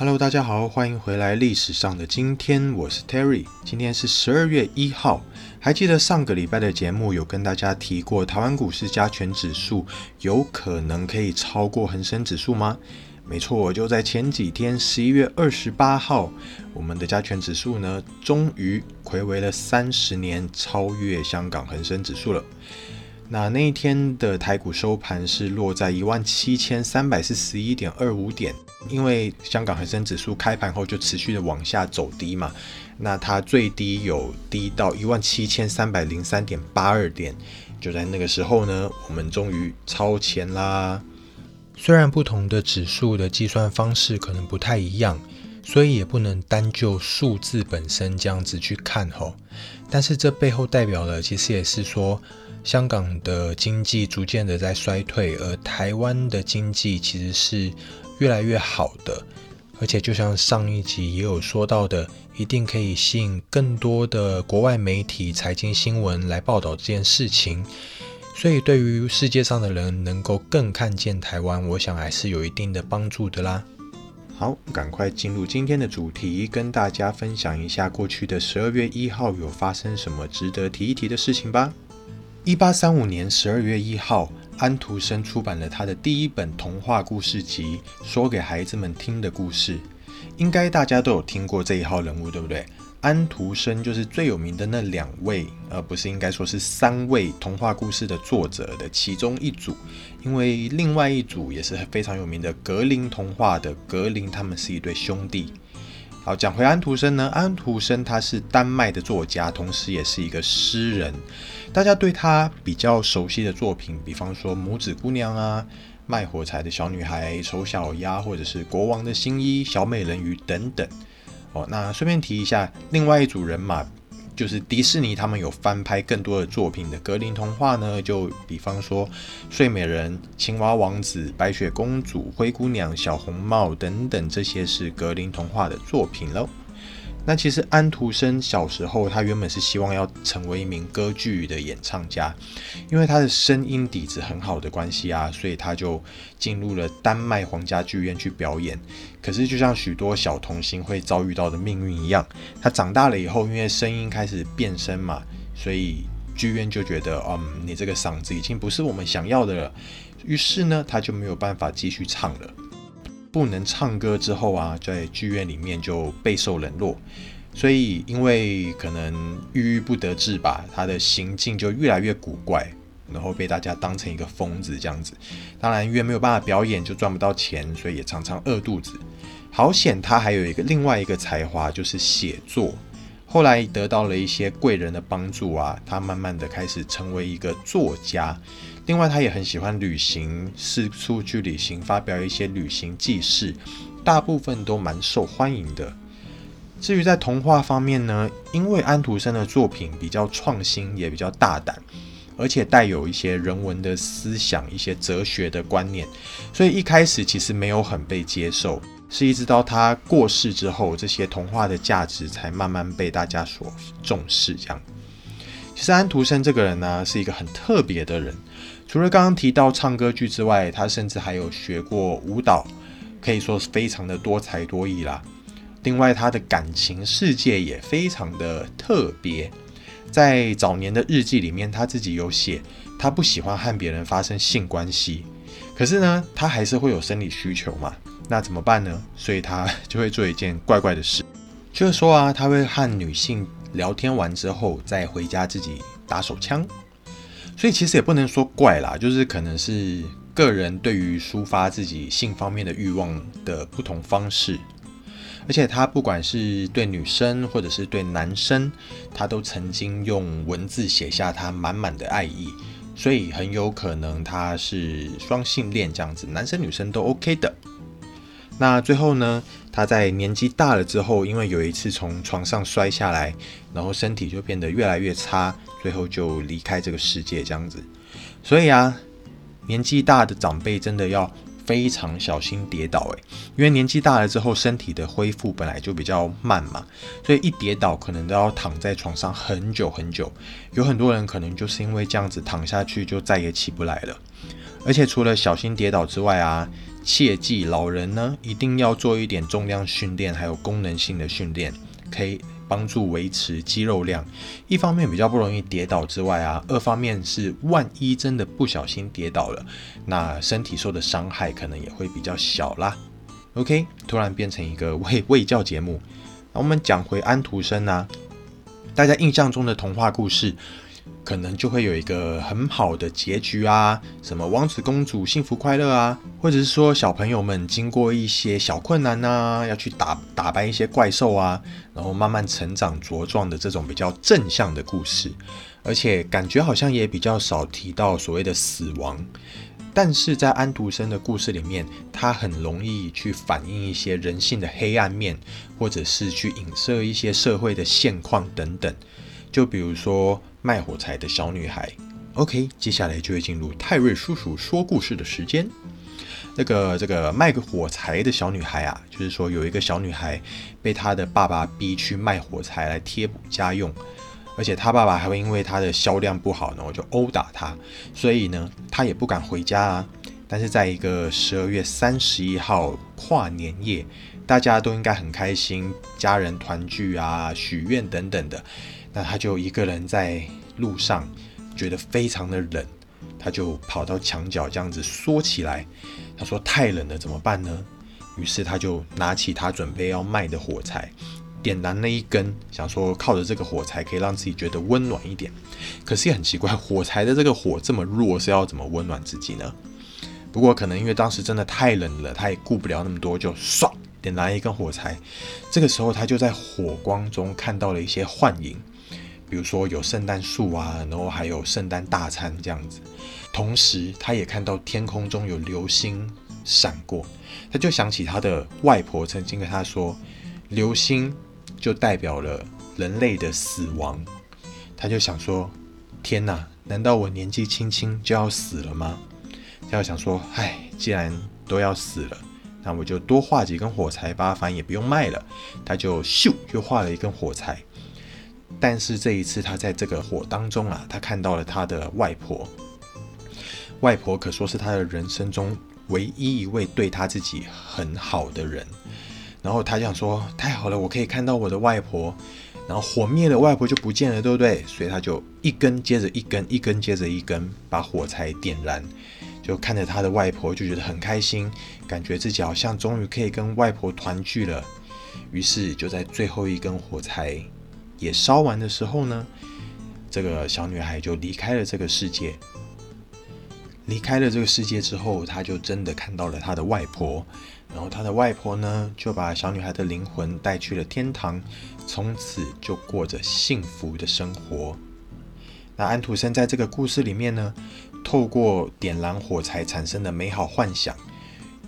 Hello，大家好，欢迎回来。历史上的今天，我是 Terry。今天是十二月一号。还记得上个礼拜的节目有跟大家提过，台湾股市加权指数有可能可以超过恒生指数吗？没错，就在前几天，十一月二十八号，我们的加权指数呢，终于回违了三十年，超越香港恒生指数了。那那一天的台股收盘是落在一万七千三百四十一点二五点，因为香港恒生指数开盘后就持续的往下走低嘛，那它最低有低到一万七千三百零三点八二点，就在那个时候呢，我们终于超前啦。虽然不同的指数的计算方式可能不太一样，所以也不能单就数字本身这样子去看吼，但是这背后代表了，其实也是说。香港的经济逐渐的在衰退，而台湾的经济其实是越来越好的，而且就像上一集也有说到的，一定可以吸引更多的国外媒体、财经新闻来报道这件事情，所以对于世界上的人能够更看见台湾，我想还是有一定的帮助的啦。好，赶快进入今天的主题，跟大家分享一下过去的十二月一号有发生什么值得提一提的事情吧。一八三五年十二月一号，安徒生出版了他的第一本童话故事集《说给孩子们听的故事》。应该大家都有听过这一号人物，对不对？安徒生就是最有名的那两位，而不是应该说是三位童话故事的作者的其中一组。因为另外一组也是非常有名的格林童话的格林，他们是一对兄弟。好，讲回安徒生呢，安徒生他是丹麦的作家，同时也是一个诗人。大家对他比较熟悉的作品，比方说《拇指姑娘》啊，《卖火柴的小女孩》、《丑小鸭》，或者是《国王的新衣》、《小美人鱼》等等。哦，那顺便提一下，另外一组人马。就是迪士尼他们有翻拍更多的作品的格林童话呢，就比方说《睡美人》《青蛙王子》《白雪公主》《灰姑娘》《小红帽》等等，这些是格林童话的作品喽。那其实安徒生小时候，他原本是希望要成为一名歌剧的演唱家，因为他的声音底子很好的关系啊，所以他就进入了丹麦皇家剧院去表演。可是就像许多小童星会遭遇到的命运一样，他长大了以后，因为声音开始变声嘛，所以剧院就觉得，嗯，你这个嗓子已经不是我们想要的了。于是呢，他就没有办法继续唱了。不能唱歌之后啊，在剧院里面就备受冷落，所以因为可能郁郁不得志吧，他的行径就越来越古怪，然后被大家当成一个疯子这样子。当然，因为没有办法表演，就赚不到钱，所以也常常饿肚子。好险，他还有一个另外一个才华，就是写作。后来得到了一些贵人的帮助啊，他慢慢的开始成为一个作家。另外，他也很喜欢旅行，四处去旅行，发表一些旅行记事，大部分都蛮受欢迎的。至于在童话方面呢，因为安徒生的作品比较创新，也比较大胆，而且带有一些人文的思想、一些哲学的观念，所以一开始其实没有很被接受。是一直到他过世之后，这些童话的价值才慢慢被大家所重视。这样，其实安徒生这个人呢，是一个很特别的人。除了刚刚提到唱歌剧之外，他甚至还有学过舞蹈，可以说是非常的多才多艺啦。另外，他的感情世界也非常的特别。在早年的日记里面，他自己有写，他不喜欢和别人发生性关系，可是呢，他还是会有生理需求嘛。那怎么办呢？所以他就会做一件怪怪的事，就是说啊，他会和女性聊天完之后，再回家自己打手枪。所以其实也不能说怪啦，就是可能是个人对于抒发自己性方面的欲望的不同方式。而且他不管是对女生或者是对男生，他都曾经用文字写下他满满的爱意，所以很有可能他是双性恋这样子，男生女生都 OK 的。那最后呢？他在年纪大了之后，因为有一次从床上摔下来，然后身体就变得越来越差，最后就离开这个世界这样子。所以啊，年纪大的长辈真的要非常小心跌倒诶，因为年纪大了之后，身体的恢复本来就比较慢嘛，所以一跌倒可能都要躺在床上很久很久。有很多人可能就是因为这样子躺下去就再也起不来了。而且除了小心跌倒之外啊。切记老人呢一定要做一点重量训练，还有功能性的训练，可以帮助维持肌肉量。一方面比较不容易跌倒之外啊，二方面是万一真的不小心跌倒了，那身体受的伤害可能也会比较小啦。OK，突然变成一个 卫卫教节目。那我们讲回安徒生啊，大家印象中的童话故事。可能就会有一个很好的结局啊，什么王子公主幸福快乐啊，或者是说小朋友们经过一些小困难呐，要去打打败一些怪兽啊，然后慢慢成长茁壮的这种比较正向的故事，而且感觉好像也比较少提到所谓的死亡，但是在安徒生的故事里面，他很容易去反映一些人性的黑暗面，或者是去影射一些社会的现况等等，就比如说。卖火柴的小女孩，OK，接下来就会进入泰瑞叔叔说故事的时间。那个这个卖个火柴的小女孩啊，就是说有一个小女孩被她的爸爸逼去卖火柴来贴补家用，而且她爸爸还会因为她的销量不好呢，我就殴打她，所以呢，她也不敢回家啊。但是在一个十二月三十一号跨年夜，大家都应该很开心，家人团聚啊，许愿等等的。那他就一个人在路上，觉得非常的冷，他就跑到墙角这样子缩起来。他说：“太冷了，怎么办呢？”于是他就拿起他准备要卖的火柴，点燃了一根，想说靠着这个火柴可以让自己觉得温暖一点。可是也很奇怪，火柴的这个火这么弱，是要怎么温暖自己呢？不过可能因为当时真的太冷了，他也顾不了那么多，就唰点燃一根火柴。这个时候他就在火光中看到了一些幻影。比如说有圣诞树啊，然后还有圣诞大餐这样子。同时，他也看到天空中有流星闪过，他就想起他的外婆曾经跟他说，流星就代表了人类的死亡。他就想说，天哪，难道我年纪轻轻就要死了吗？他就想说，唉，既然都要死了，那我就多画几根火柴吧，反正也不用卖了。他就咻，就画了一根火柴。但是这一次，他在这个火当中啊，他看到了他的外婆。外婆可说是他的人生中唯一一位对他自己很好的人。然后他想说：“太好了，我可以看到我的外婆。”然后火灭了，外婆就不见了，对不对？所以他就一根接着一根，一根接着一根，把火柴点燃，就看着他的外婆，就觉得很开心，感觉自己好像终于可以跟外婆团聚了。于是就在最后一根火柴。也烧完的时候呢，这个小女孩就离开了这个世界。离开了这个世界之后，她就真的看到了她的外婆。然后她的外婆呢，就把小女孩的灵魂带去了天堂，从此就过着幸福的生活。那安徒生在这个故事里面呢，透过点燃火柴产生的美好幻想。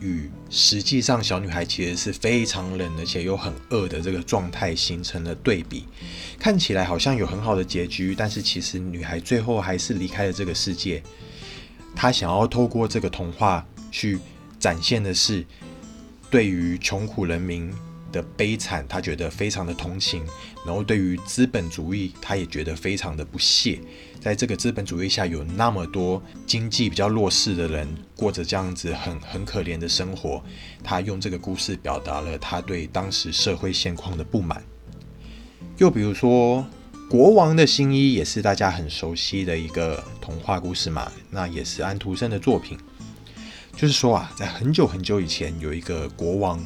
与实际上小女孩其实是非常冷，而且又很饿的这个状态形成了对比，看起来好像有很好的结局，但是其实女孩最后还是离开了这个世界。她想要透过这个童话去展现的是，对于穷苦人民。的悲惨，他觉得非常的同情，然后对于资本主义，他也觉得非常的不屑。在这个资本主义下，有那么多经济比较弱势的人过着这样子很很可怜的生活。他用这个故事表达了他对当时社会现况的不满。又比如说，国王的新衣也是大家很熟悉的一个童话故事嘛，那也是安徒生的作品。就是说啊，在很久很久以前，有一个国王。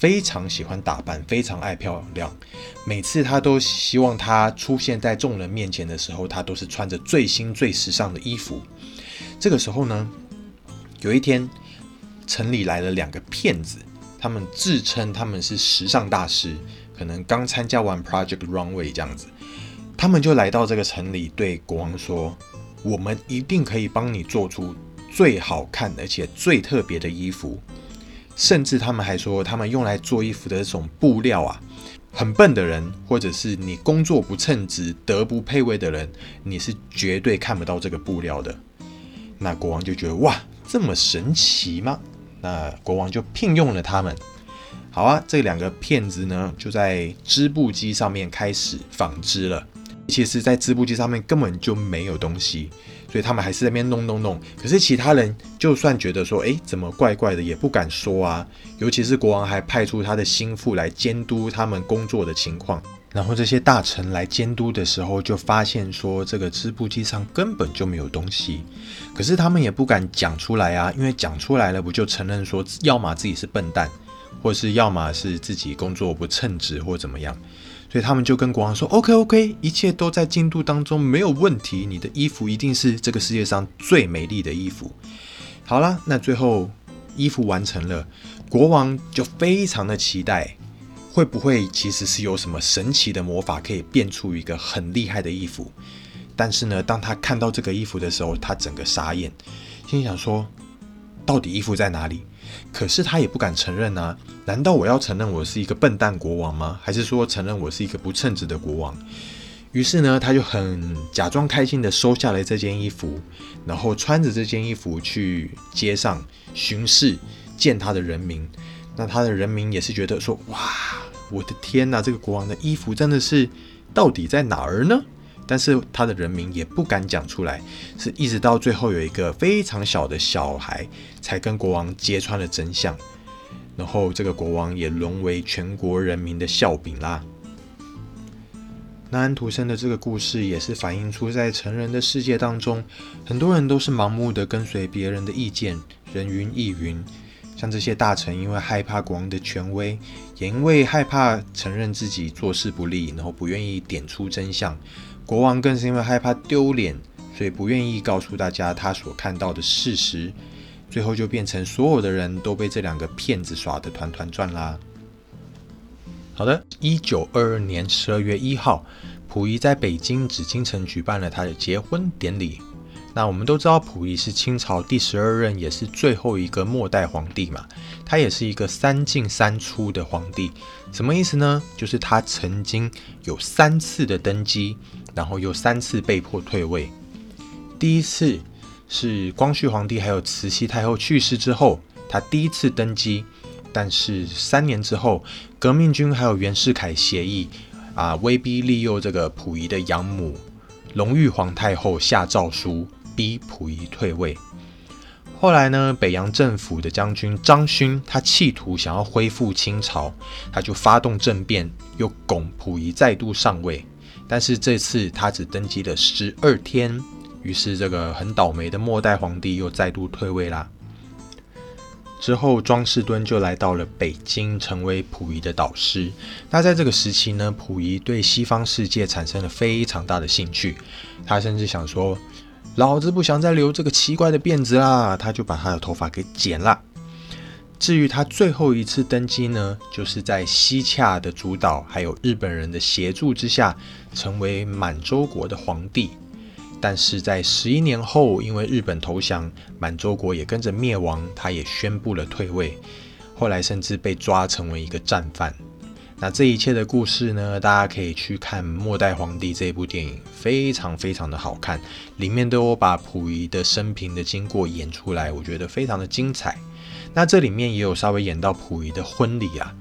非常喜欢打扮，非常爱漂亮。每次他都希望他出现在众人面前的时候，他都是穿着最新最时尚的衣服。这个时候呢，有一天，城里来了两个骗子，他们自称他们是时尚大师，可能刚参加完 Project Runway 这样子。他们就来到这个城里，对国王说：“我们一定可以帮你做出最好看而且最特别的衣服。”甚至他们还说，他们用来做衣服的这种布料啊，很笨的人，或者是你工作不称职、德不配位的人，你是绝对看不到这个布料的。那国王就觉得哇，这么神奇吗？那国王就聘用了他们。好啊，这两个骗子呢，就在织布机上面开始纺织了。其实，在织布机上面根本就没有东西，所以他们还是在那边弄弄弄。可是其他人就算觉得说，哎，怎么怪怪的，也不敢说啊。尤其是国王还派出他的心腹来监督他们工作的情况。然后这些大臣来监督的时候，就发现说这个织布机上根本就没有东西。可是他们也不敢讲出来啊，因为讲出来了，不就承认说，要么自己是笨蛋，或是要么是自己工作不称职，或怎么样。所以他们就跟国王说：“OK OK，一切都在进度当中，没有问题。你的衣服一定是这个世界上最美丽的衣服。”好了，那最后衣服完成了，国王就非常的期待，会不会其实是有什么神奇的魔法可以变出一个很厉害的衣服？但是呢，当他看到这个衣服的时候，他整个傻眼，心想说：“到底衣服在哪里？”可是他也不敢承认啊！难道我要承认我是一个笨蛋国王吗？还是说承认我是一个不称职的国王？于是呢，他就很假装开心的收下了这件衣服，然后穿着这件衣服去街上巡视，见他的人民。那他的人民也是觉得说：哇，我的天哪，这个国王的衣服真的是到底在哪儿呢？但是他的人民也不敢讲出来，是一直到最后有一个非常小的小孩才跟国王揭穿了真相，然后这个国王也沦为全国人民的笑柄啦。那安徒生的这个故事也是反映出在成人的世界当中，很多人都是盲目的跟随别人的意见，人云亦云。像这些大臣因为害怕国王的权威，也因为害怕承认自己做事不利，然后不愿意点出真相。国王更是因为害怕丢脸，所以不愿意告诉大家他所看到的事实，最后就变成所有的人都被这两个骗子耍得团团转啦。好的，一九二二年十二月一号，溥仪在北京紫禁城举办了他的结婚典礼。那我们都知道，溥仪是清朝第十二任，也是最后一个末代皇帝嘛。他也是一个三进三出的皇帝，什么意思呢？就是他曾经有三次的登基。然后又三次被迫退位。第一次是光绪皇帝还有慈禧太后去世之后，他第一次登基。但是三年之后，革命军还有袁世凯协议啊，威逼利诱这个溥仪的养母隆裕皇太后下诏书，逼溥仪退位。后来呢，北洋政府的将军张勋，他企图想要恢复清朝，他就发动政变，又拱溥仪再度上位。但是这次他只登基了十二天，于是这个很倒霉的末代皇帝又再度退位啦。之后庄士敦就来到了北京，成为溥仪的导师。那在这个时期呢，溥仪对西方世界产生了非常大的兴趣，他甚至想说：“老子不想再留这个奇怪的辫子啦！”他就把他的头发给剪了。至于他最后一次登基呢，就是在西洽的主导，还有日本人的协助之下，成为满洲国的皇帝。但是在十一年后，因为日本投降，满洲国也跟着灭亡，他也宣布了退位。后来甚至被抓成为一个战犯。那这一切的故事呢，大家可以去看《末代皇帝》这部电影，非常非常的好看，里面都有把溥仪的生平的经过演出来，我觉得非常的精彩。那这里面也有稍微演到溥仪的婚礼啊，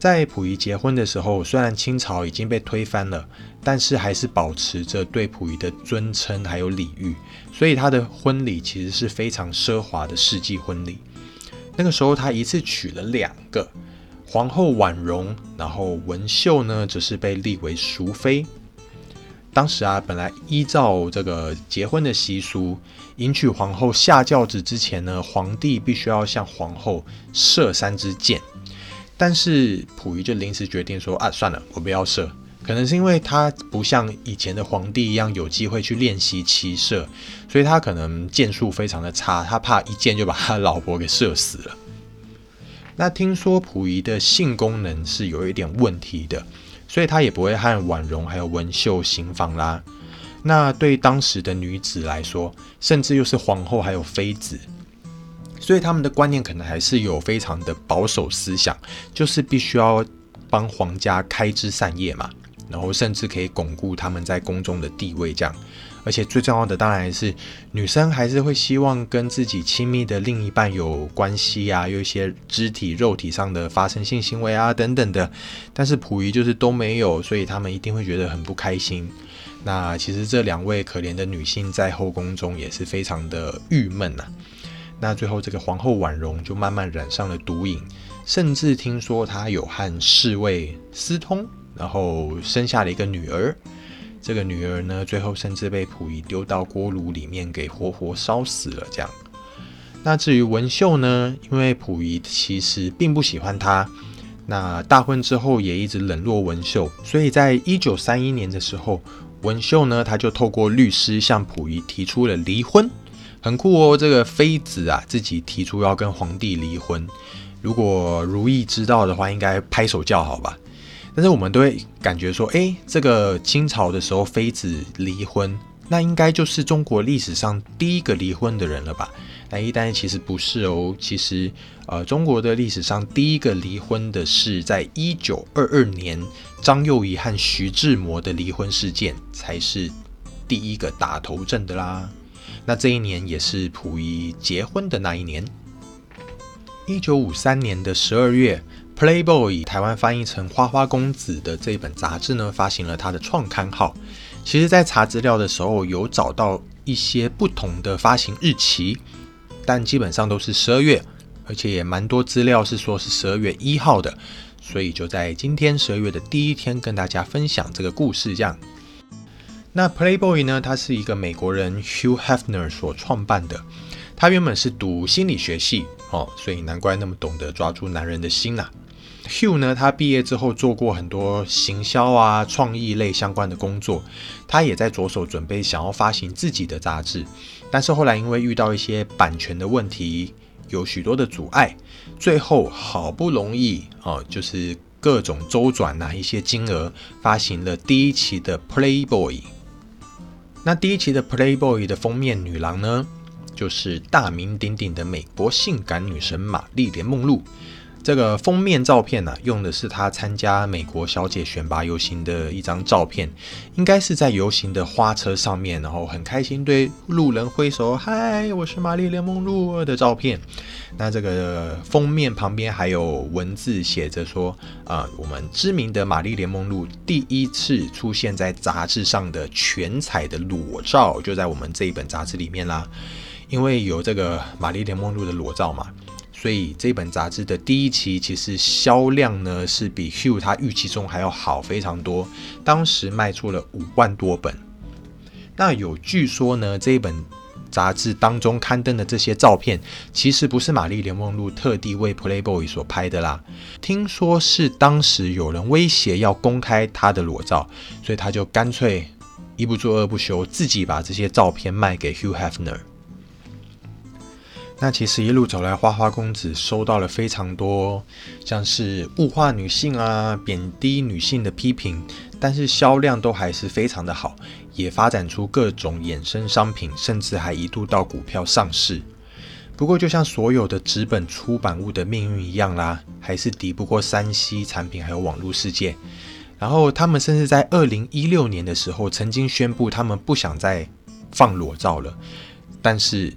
在溥仪结婚的时候，虽然清朝已经被推翻了，但是还是保持着对溥仪的尊称还有礼遇，所以他的婚礼其实是非常奢华的世纪婚礼。那个时候他一次娶了两个皇后婉容，然后文秀呢则是被立为淑妃。当时啊，本来依照这个结婚的习俗，迎娶皇后下轿子之前呢，皇帝必须要向皇后射三支箭。但是溥仪就临时决定说啊，算了，我不要射。可能是因为他不像以前的皇帝一样有机会去练习骑射，所以他可能箭术非常的差，他怕一箭就把他老婆给射死了。那听说溥仪的性功能是有一点问题的。所以他也不会和婉容还有文秀行房啦。那对当时的女子来说，甚至又是皇后还有妃子，所以他们的观念可能还是有非常的保守思想，就是必须要帮皇家开枝散叶嘛，然后甚至可以巩固他们在宫中的地位这样。而且最重要的当然是女生还是会希望跟自己亲密的另一半有关系啊，有一些肢体肉体上的发生性行为啊等等的。但是溥仪就是都没有，所以他们一定会觉得很不开心。那其实这两位可怜的女性在后宫中也是非常的郁闷呐。那最后这个皇后婉容就慢慢染上了毒瘾，甚至听说她有和侍卫私通，然后生下了一个女儿。这个女儿呢，最后甚至被溥仪丢到锅炉里面给活活烧死了。这样。那至于文秀呢，因为溥仪其实并不喜欢她，那大婚之后也一直冷落文秀，所以在一九三一年的时候，文秀呢，他就透过律师向溥仪提出了离婚。很酷哦，这个妃子啊自己提出要跟皇帝离婚。如果如意知道的话，应该拍手叫好吧。但是我们都会感觉说，哎，这个清朝的时候妃子离婚，那应该就是中国历史上第一个离婚的人了吧？那一旦其实不是哦，其实呃，中国的历史上第一个离婚的是在一九二二年张幼仪和徐志摩的离婚事件才是第一个打头阵的啦。那这一年也是溥仪结婚的那一年。一九五三年的十二月，《Playboy》台湾翻译成《花花公子》的这一本杂志呢，发行了它的创刊号。其实，在查资料的时候，有找到一些不同的发行日期，但基本上都是十二月，而且也蛮多资料是说是十二月一号的。所以就在今天十二月的第一天，跟大家分享这个故事，这样。那 Playboy 呢？它是一个美国人 Hugh Hefner 所创办的。他原本是读心理学系哦，所以难怪那么懂得抓住男人的心呐。Hugh 呢，他毕业之后做过很多行销啊、创意类相关的工作。他也在着手准备想要发行自己的杂志，但是后来因为遇到一些版权的问题，有许多的阻碍，最后好不容易哦，就是各种周转呐，一些金额发行了第一期的 Playboy。那第一期的 Playboy 的封面女郎呢，就是大名鼎鼎的美国性感女神玛丽莲梦露。这个封面照片呢，用的是她参加美国小姐选拔游行的一张照片，应该是在游行的花车上面，然后很开心对路人挥手，嗨，我是玛丽莲梦露的照片。那这个封面旁边还有文字写着说，啊，我们知名的玛丽莲梦露第一次出现在杂志上的全彩的裸照，就在我们这一本杂志里面啦。因为有这个玛丽莲梦露的裸照嘛。所以这本杂志的第一期其实销量呢是比 Hugh 他预期中还要好非常多，当时卖出了五万多本。那有据说呢，这本杂志当中刊登的这些照片，其实不是玛丽莲梦露特地为 Playboy 所拍的啦。听说是当时有人威胁要公开她的裸照，所以他就干脆一不做二不休，自己把这些照片卖给 Hugh Hefner。那其实一路走来，花花公子收到了非常多像是物化女性啊、贬低女性的批评，但是销量都还是非常的好，也发展出各种衍生商品，甚至还一度到股票上市。不过，就像所有的纸本出版物的命运一样啦，还是敌不过三 C 产品还有网络世界。然后，他们甚至在二零一六年的时候，曾经宣布他们不想再放裸照了，但是。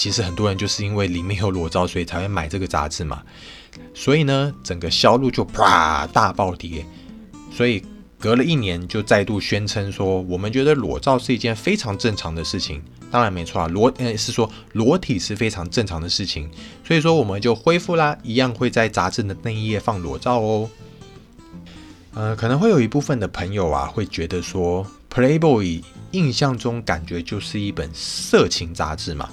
其实很多人就是因为里面有裸照，所以才会买这个杂志嘛。所以呢，整个销路就啪大暴跌。所以隔了一年，就再度宣称说，我们觉得裸照是一件非常正常的事情。当然没错啊，裸呃是说裸体是非常正常的事情。所以说我们就恢复啦，一样会在杂志的那一页放裸照哦。呃，可能会有一部分的朋友啊，会觉得说，Playboy 印象中感觉就是一本色情杂志嘛。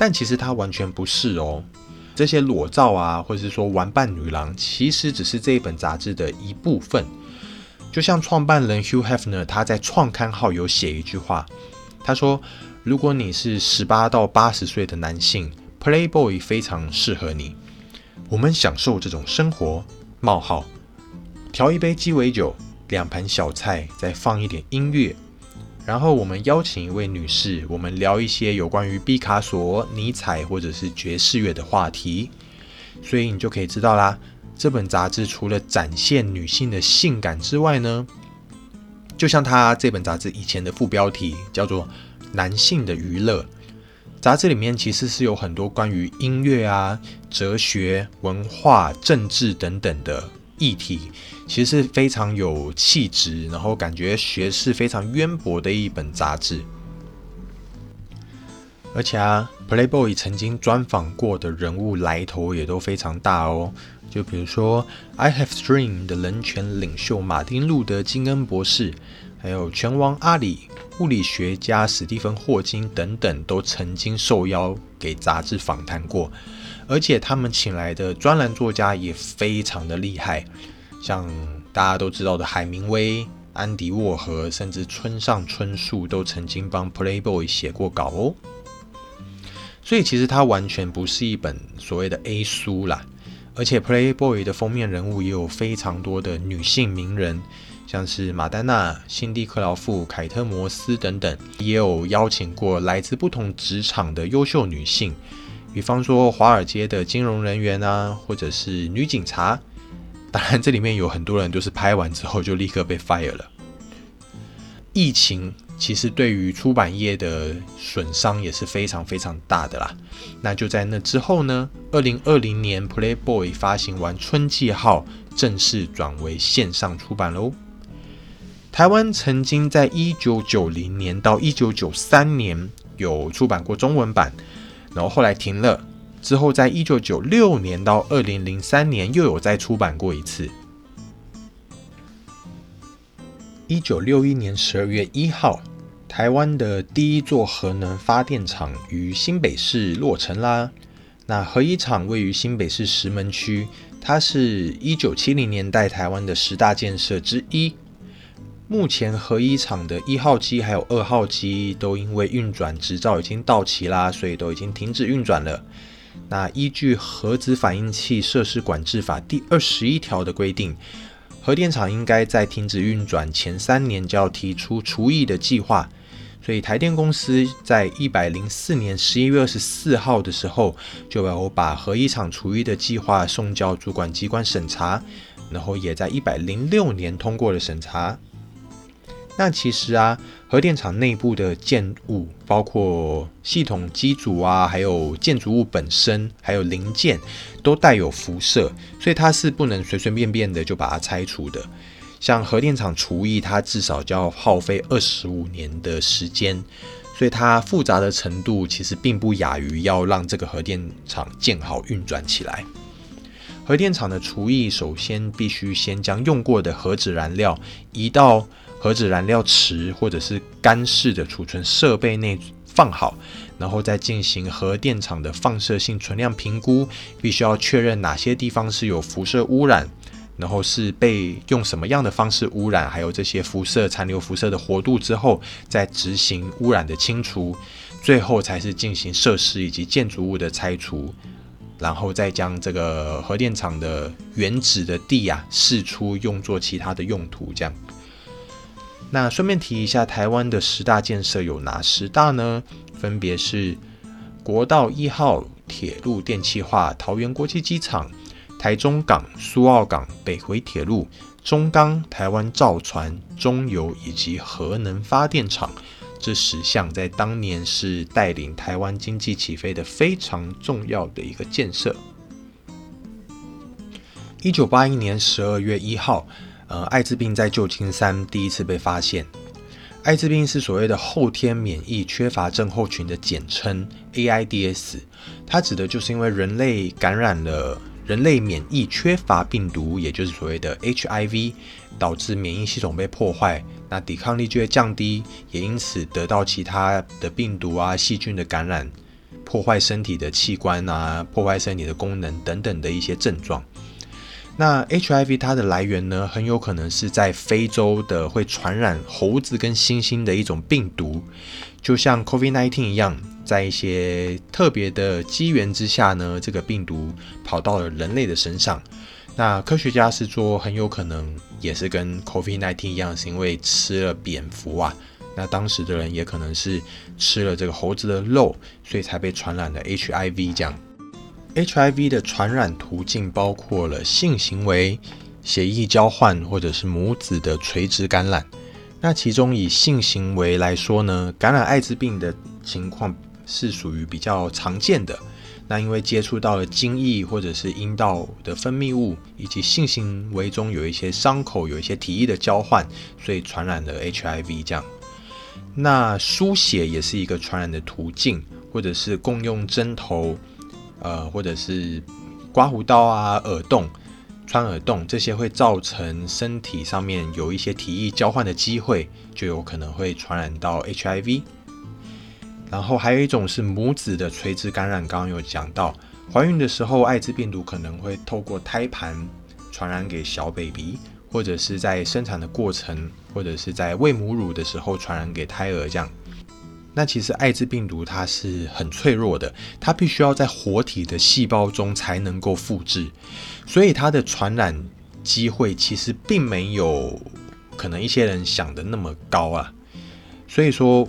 但其实它完全不是哦，这些裸照啊，或者是说玩伴女郎，其实只是这一本杂志的一部分。就像创办人 Hugh Hefner 他在创刊号有写一句话，他说：“如果你是十八到八十岁的男性，Playboy 非常适合你。我们享受这种生活。”冒号，调一杯鸡尾酒，两盘小菜，再放一点音乐。然后我们邀请一位女士，我们聊一些有关于毕卡索、尼采或者是爵士乐的话题。所以你就可以知道啦，这本杂志除了展现女性的性感之外呢，就像它这本杂志以前的副标题叫做“男性的娱乐”。杂志里面其实是有很多关于音乐啊、哲学、文化、政治等等的议题，其实是非常有气质，然后感觉学识非常渊博的一本杂志。而且啊，Playboy 曾经专访过的人物来头也都非常大哦。就比如说，I Have Dream 的人权领袖马丁路德金恩博士，还有拳王阿里、物理学家史蒂芬霍金等等，都曾经受邀给杂志访谈过。而且他们请来的专栏作家也非常的厉害，像大家都知道的海明威、安迪沃荷，甚至村上春树都曾经帮 Playboy 写过稿哦。所以其实它完全不是一本所谓的 A 书啦，而且 Playboy 的封面人物也有非常多的女性名人，像是马丹娜、辛蒂克劳夫、凯特摩斯等等，也有邀请过来自不同职场的优秀女性，比方说华尔街的金融人员啊，或者是女警察。当然，这里面有很多人都是拍完之后就立刻被 fire 了。疫情。其实对于出版业的损伤也是非常非常大的啦。那就在那之后呢，二零二零年 Playboy 发行完春季号，正式转为线上出版喽。台湾曾经在一九九零年到一九九三年有出版过中文版，然后后来停了，之后在一九九六年到二零零三年又有再出版过一次。一九六一年十二月一号，台湾的第一座核能发电厂于新北市落成啦。那核一厂位于新北市石门区，它是一九七零年代台湾的十大建设之一。目前核一厂的一号机还有二号机都因为运转执照已经到期啦，所以都已经停止运转了。那依据《核子反应器设施管制法》第二十一条的规定。核电厂应该在停止运转前三年就要提出除役的计划，所以台电公司在一百零四年十一月二十四号的时候，就有把核一厂除役的计划送交主管机关审查，然后也在一百零六年通过了审查。那其实啊，核电厂内部的建物，包括系统机组啊，还有建筑物本身，还有零件，都带有辐射，所以它是不能随随便便的就把它拆除的。像核电厂除役，它至少就要耗费二十五年的时间，所以它复杂的程度其实并不亚于要让这个核电厂建好运转起来。核电厂的除役，首先必须先将用过的核子燃料移到。核子燃料池或者是干式的储存设备内放好，然后再进行核电厂的放射性存量评估，必须要确认哪些地方是有辐射污染，然后是被用什么样的方式污染，还有这些辐射残留辐射的活度之后，再执行污染的清除，最后才是进行设施以及建筑物的拆除，然后再将这个核电厂的原址的地呀释出，用作其他的用途，这样。那顺便提一下，台湾的十大建设有哪十大呢？分别是国道一号铁路电气化、桃园国际机场、台中港、苏澳港、北回铁路、中钢、台湾造船、中油以及核能发电厂。这十项在当年是带领台湾经济起飞的非常重要的一个建设。一九八一年十二月一号。呃，艾滋病在旧金山第一次被发现。艾滋病是所谓的后天免疫缺乏症候群的简称 AIDS，它指的就是因为人类感染了人类免疫缺乏病毒，也就是所谓的 HIV，导致免疫系统被破坏，那抵抗力就会降低，也因此得到其他的病毒啊、细菌的感染，破坏身体的器官啊，破坏身体的功能等等的一些症状。那 HIV 它的来源呢，很有可能是在非洲的会传染猴子跟猩猩的一种病毒，就像 COVID-19 一样，在一些特别的机缘之下呢，这个病毒跑到了人类的身上。那科学家是说，很有可能也是跟 COVID-19 一样，是因为吃了蝙蝠啊。那当时的人也可能是吃了这个猴子的肉，所以才被传染了 HIV 这样。HIV 的传染途径包括了性行为、血液交换或者是母子的垂直感染。那其中以性行为来说呢，感染艾滋病的情况是属于比较常见的。那因为接触到了精液或者是阴道的分泌物，以及性行为中有一些伤口、有一些体液的交换，所以传染了 HIV 这样。那输血也是一个传染的途径，或者是共用针头，呃，或者是刮胡刀啊、耳洞、穿耳洞，这些会造成身体上面有一些体液交换的机会，就有可能会传染到 HIV。然后还有一种是母子的垂直感染，刚刚有讲到，怀孕的时候，艾滋病毒可能会透过胎盘传染给小 baby，或者是在生产的过程，或者是在喂母乳的时候传染给胎儿这样。那其实艾滋病毒它是很脆弱的，它必须要在活体的细胞中才能够复制，所以它的传染机会其实并没有可能一些人想的那么高啊。所以说。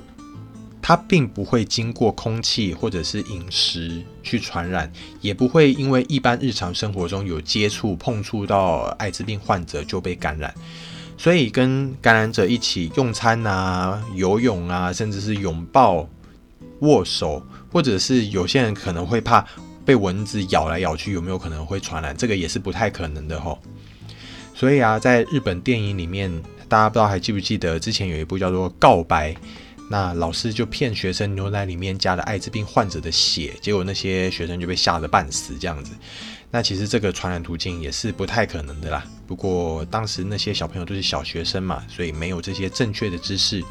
它并不会经过空气或者是饮食去传染，也不会因为一般日常生活中有接触碰触到艾滋病患者就被感染。所以跟感染者一起用餐啊、游泳啊，甚至是拥抱、握手，或者是有些人可能会怕被蚊子咬来咬去，有没有可能会传染？这个也是不太可能的吼。所以啊，在日本电影里面，大家不知道还记不记得之前有一部叫做《告白》。那老师就骗学生牛奶里面加了艾滋病患者的血，结果那些学生就被吓得半死这样子。那其实这个传染途径也是不太可能的啦。不过当时那些小朋友都是小学生嘛，所以没有这些正确的知识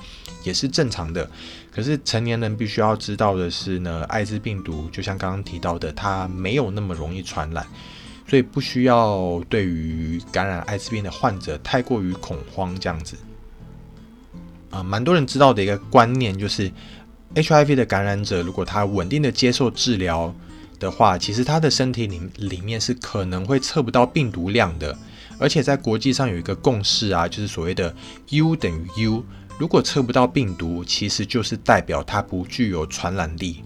也是正常的。可是成年人必须要知道的是呢，艾滋病毒就像刚刚提到的，它没有那么容易传染，所以不需要对于感染艾滋病的患者太过于恐慌这样子。啊，蛮多人知道的一个观念就是，HIV 的感染者如果他稳定的接受治疗的话，其实他的身体里里面是可能会测不到病毒量的。而且在国际上有一个共识啊，就是所谓的 U 等于 U，如果测不到病毒，其实就是代表它不具有传染力。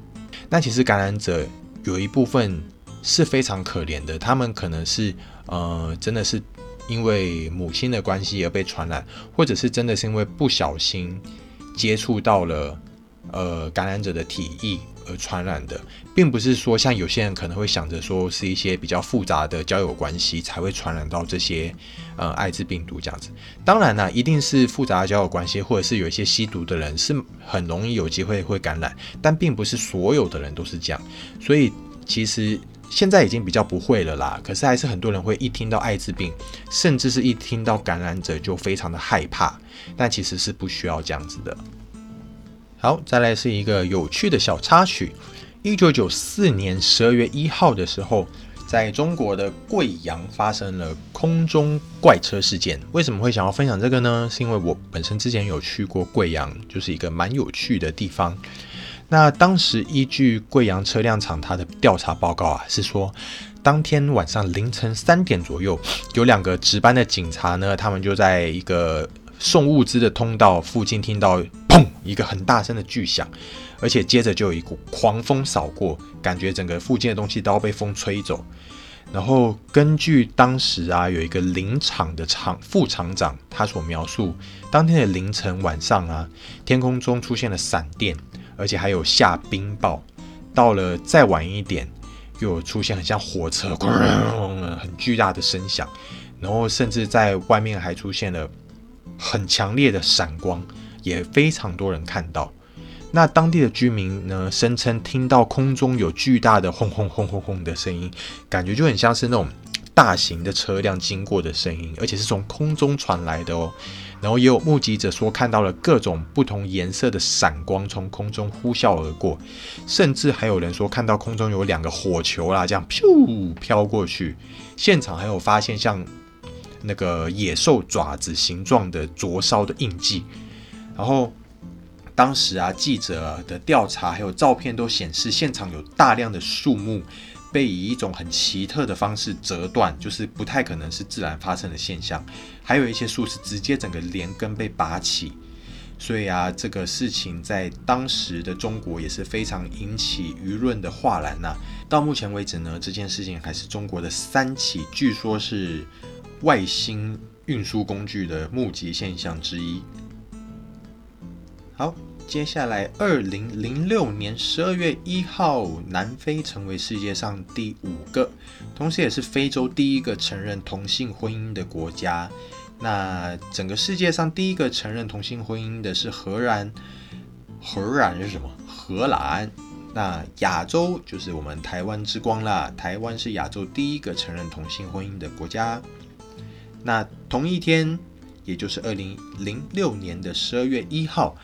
那其实感染者有一部分是非常可怜的，他们可能是呃，真的是。因为母亲的关系而被传染，或者是真的是因为不小心接触到了呃感染者的体液而传染的，并不是说像有些人可能会想着说是一些比较复杂的交友关系才会传染到这些呃艾滋病毒这样子。当然呢，一定是复杂的交友关系，或者是有一些吸毒的人是很容易有机会会感染，但并不是所有的人都是这样。所以其实。现在已经比较不会了啦，可是还是很多人会一听到艾滋病，甚至是一听到感染者就非常的害怕，但其实是不需要这样子的。好，再来是一个有趣的小插曲。一九九四年十二月一号的时候，在中国的贵阳发生了空中怪车事件。为什么会想要分享这个呢？是因为我本身之前有去过贵阳，就是一个蛮有趣的地方。那当时依据贵阳车辆厂它的调查报告啊，是说当天晚上凌晨三点左右，有两个值班的警察呢，他们就在一个送物资的通道附近听到砰一个很大声的巨响，而且接着就有一股狂风扫过，感觉整个附近的东西都要被风吹走。然后根据当时啊有一个林场的厂副厂长他所描述，当天的凌晨晚上啊，天空中出现了闪电。而且还有下冰雹，到了再晚一点，又有出现很像火车很巨大的声响，然后甚至在外面还出现了很强烈的闪光，也非常多人看到。那当地的居民呢，声称听到空中有巨大的轰轰轰轰轰的声音，感觉就很像是那种大型的车辆经过的声音，而且是从空中传来的哦。然后也有目击者说看到了各种不同颜色的闪光从空中呼啸而过，甚至还有人说看到空中有两个火球啦，这样噗飘过去。现场还有发现像那个野兽爪子形状的灼烧的印记。然后当时啊，记者的调查还有照片都显示现场有大量的树木。被以一种很奇特的方式折断，就是不太可能是自然发生的现象。还有一些树是直接整个连根被拔起，所以啊，这个事情在当时的中国也是非常引起舆论的哗然呐。到目前为止呢，这件事情还是中国的三起，据说是外星运输工具的目击现象之一。好。接下来，二零零六年十二月一号，南非成为世界上第五个，同时也是非洲第一个承认同性婚姻的国家。那整个世界上第一个承认同性婚姻的是荷兰，荷兰是什么？荷兰。那亚洲就是我们台湾之光啦，台湾是亚洲第一个承认同性婚姻的国家。那同一天，也就是二零零六年的十二月一号。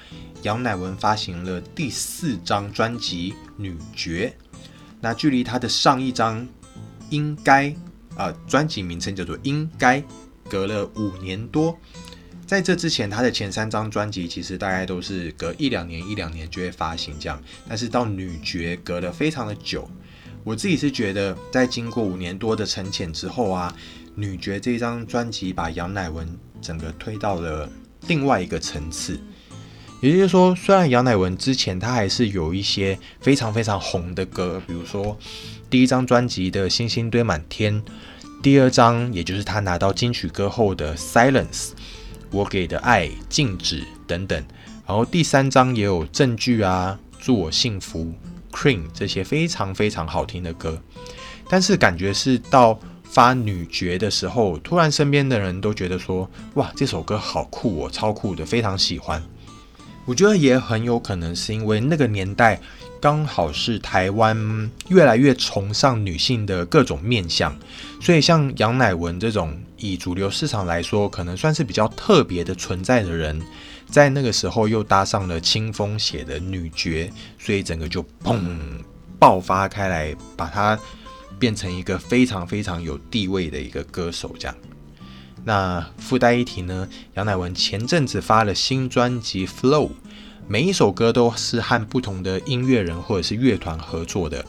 杨乃文发行了第四张专辑《女爵》，那距离他的上一张《应该》啊，专辑名称叫做《应该》，隔了五年多。在这之前，他的前三张专辑其实大概都是隔一两年、一两年就会发行这样，但是到《女爵》隔了非常的久。我自己是觉得，在经过五年多的沉潜之后啊，《女爵》这张专辑把杨乃文整个推到了另外一个层次。也就是说，虽然杨乃文之前他还是有一些非常非常红的歌，比如说第一张专辑的《星星堆满天》，第二张也就是他拿到金曲歌后的《Silence》，我给的爱静止等等，然后第三张也有证据啊，祝我幸福，Cream 这些非常非常好听的歌，但是感觉是到发女爵的时候，突然身边的人都觉得说，哇，这首歌好酷哦，超酷的，非常喜欢。我觉得也很有可能是因为那个年代刚好是台湾越来越崇尚女性的各种面相，所以像杨乃文这种以主流市场来说可能算是比较特别的存在的人，在那个时候又搭上了清风写的女爵，所以整个就砰爆发开来，把她变成一个非常非常有地位的一个歌手这样。那附带一提呢，杨乃文前阵子发了新专辑《Flow》，每一首歌都是和不同的音乐人或者是乐团合作的。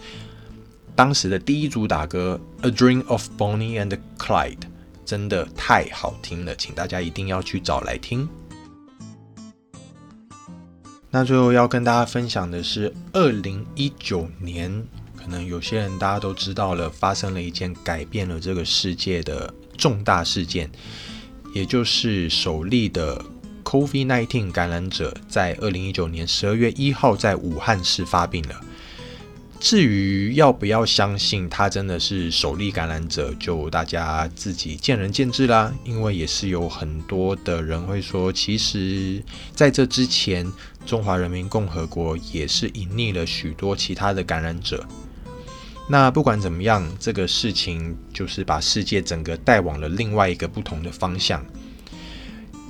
当时的第一主打歌《A Dream of Bonnie and Clyde》真的太好听了，请大家一定要去找来听。那最后要跟大家分享的是，二零一九年，可能有些人大家都知道了，发生了一件改变了这个世界的。重大事件，也就是首例的 COVID-19 感染者，在二零一九年十二月一号在武汉市发病了。至于要不要相信他真的是首例感染者，就大家自己见仁见智啦。因为也是有很多的人会说，其实在这之前，中华人民共和国也是隐匿了许多其他的感染者。那不管怎么样，这个事情就是把世界整个带往了另外一个不同的方向。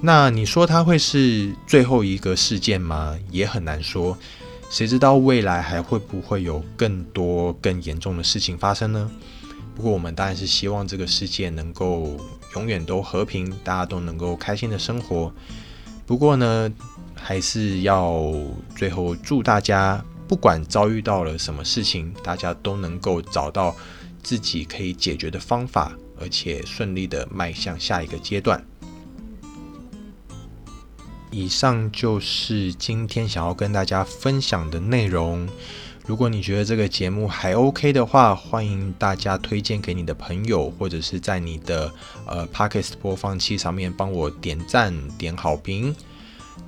那你说它会是最后一个事件吗？也很难说。谁知道未来还会不会有更多更严重的事情发生呢？不过我们当然是希望这个世界能够永远都和平，大家都能够开心的生活。不过呢，还是要最后祝大家。不管遭遇到了什么事情，大家都能够找到自己可以解决的方法，而且顺利的迈向下一个阶段。以上就是今天想要跟大家分享的内容。如果你觉得这个节目还 OK 的话，欢迎大家推荐给你的朋友，或者是在你的呃 Podcast 播放器上面帮我点赞、点好评。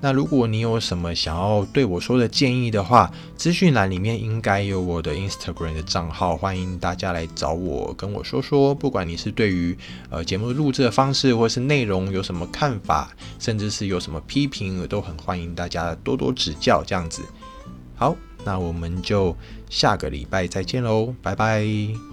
那如果你有什么想要对我说的建议的话，资讯栏里面应该有我的 Instagram 的账号，欢迎大家来找我跟我说说。不管你是对于呃节目录制的方式或是内容有什么看法，甚至是有什么批评，我都很欢迎大家多多指教。这样子，好，那我们就下个礼拜再见喽，拜拜。